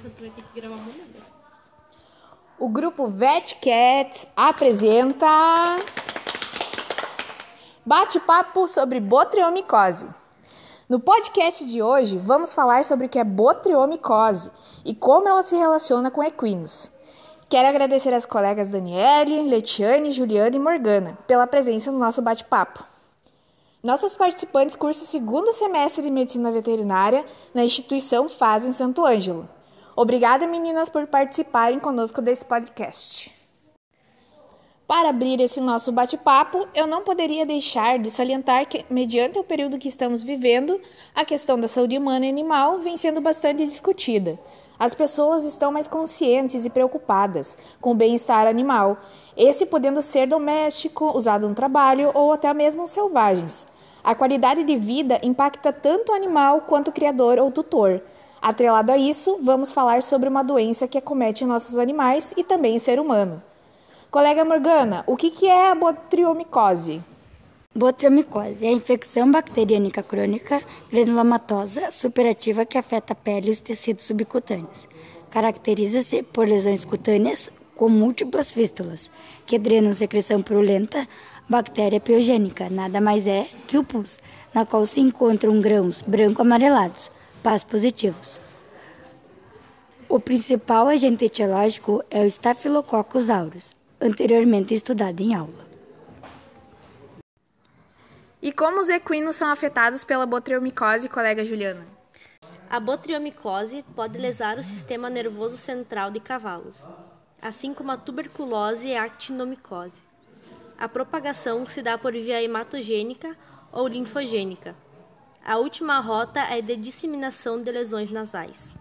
Vez. O grupo VetCats apresenta Bate-papo sobre botriomicose. No podcast de hoje, vamos falar sobre o que é botriomicose e como ela se relaciona com equinos. Quero agradecer às colegas Daniele, Letiane, Juliana e Morgana pela presença no nosso bate-papo. Nossas participantes cursam o segundo semestre de Medicina Veterinária na instituição FAS em Santo Ângelo. Obrigada, meninas, por participarem conosco desse podcast. Para abrir esse nosso bate-papo, eu não poderia deixar de salientar que, mediante o período que estamos vivendo, a questão da saúde humana e animal vem sendo bastante discutida. As pessoas estão mais conscientes e preocupadas com o bem-estar animal, esse podendo ser doméstico, usado no trabalho ou até mesmo selvagens. A qualidade de vida impacta tanto o animal quanto o criador ou tutor. Atrelado a isso, vamos falar sobre uma doença que acomete nossos animais e também o ser humano. Colega Morgana, o que, que é a botriomicose? Botriomicose é a infecção bacteriânica crônica granulomatosa superativa que afeta a pele e os tecidos subcutâneos. Caracteriza-se por lesões cutâneas com múltiplas fístulas, que drenam secreção purulenta bactéria piogênica, nada mais é que o pus, na qual se encontram grãos branco-amarelados, pás positivos. O principal agente etiológico é o Staphylococcus aureus, anteriormente estudado em aula. E como os equinos são afetados pela botriomicose, colega Juliana? A botriomicose pode lesar o sistema nervoso central de cavalos, assim como a tuberculose e a actinomicose. A propagação se dá por via hematogênica ou linfogênica. A última rota é de disseminação de lesões nasais.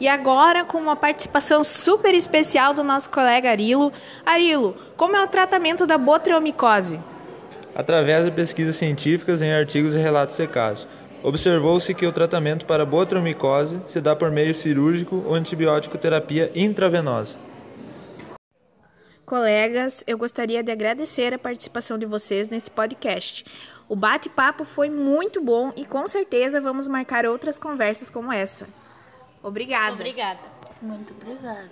E agora, com uma participação super especial do nosso colega Arilo. Arilo, como é o tratamento da botriomicose? Através de pesquisas científicas em artigos e relatos de casos, observou-se que o tratamento para botriomicose se dá por meio cirúrgico ou antibiótico terapia intravenosa. Colegas, eu gostaria de agradecer a participação de vocês nesse podcast. O bate-papo foi muito bom e com certeza vamos marcar outras conversas como essa. Obrigada. Obrigada. Muito obrigada.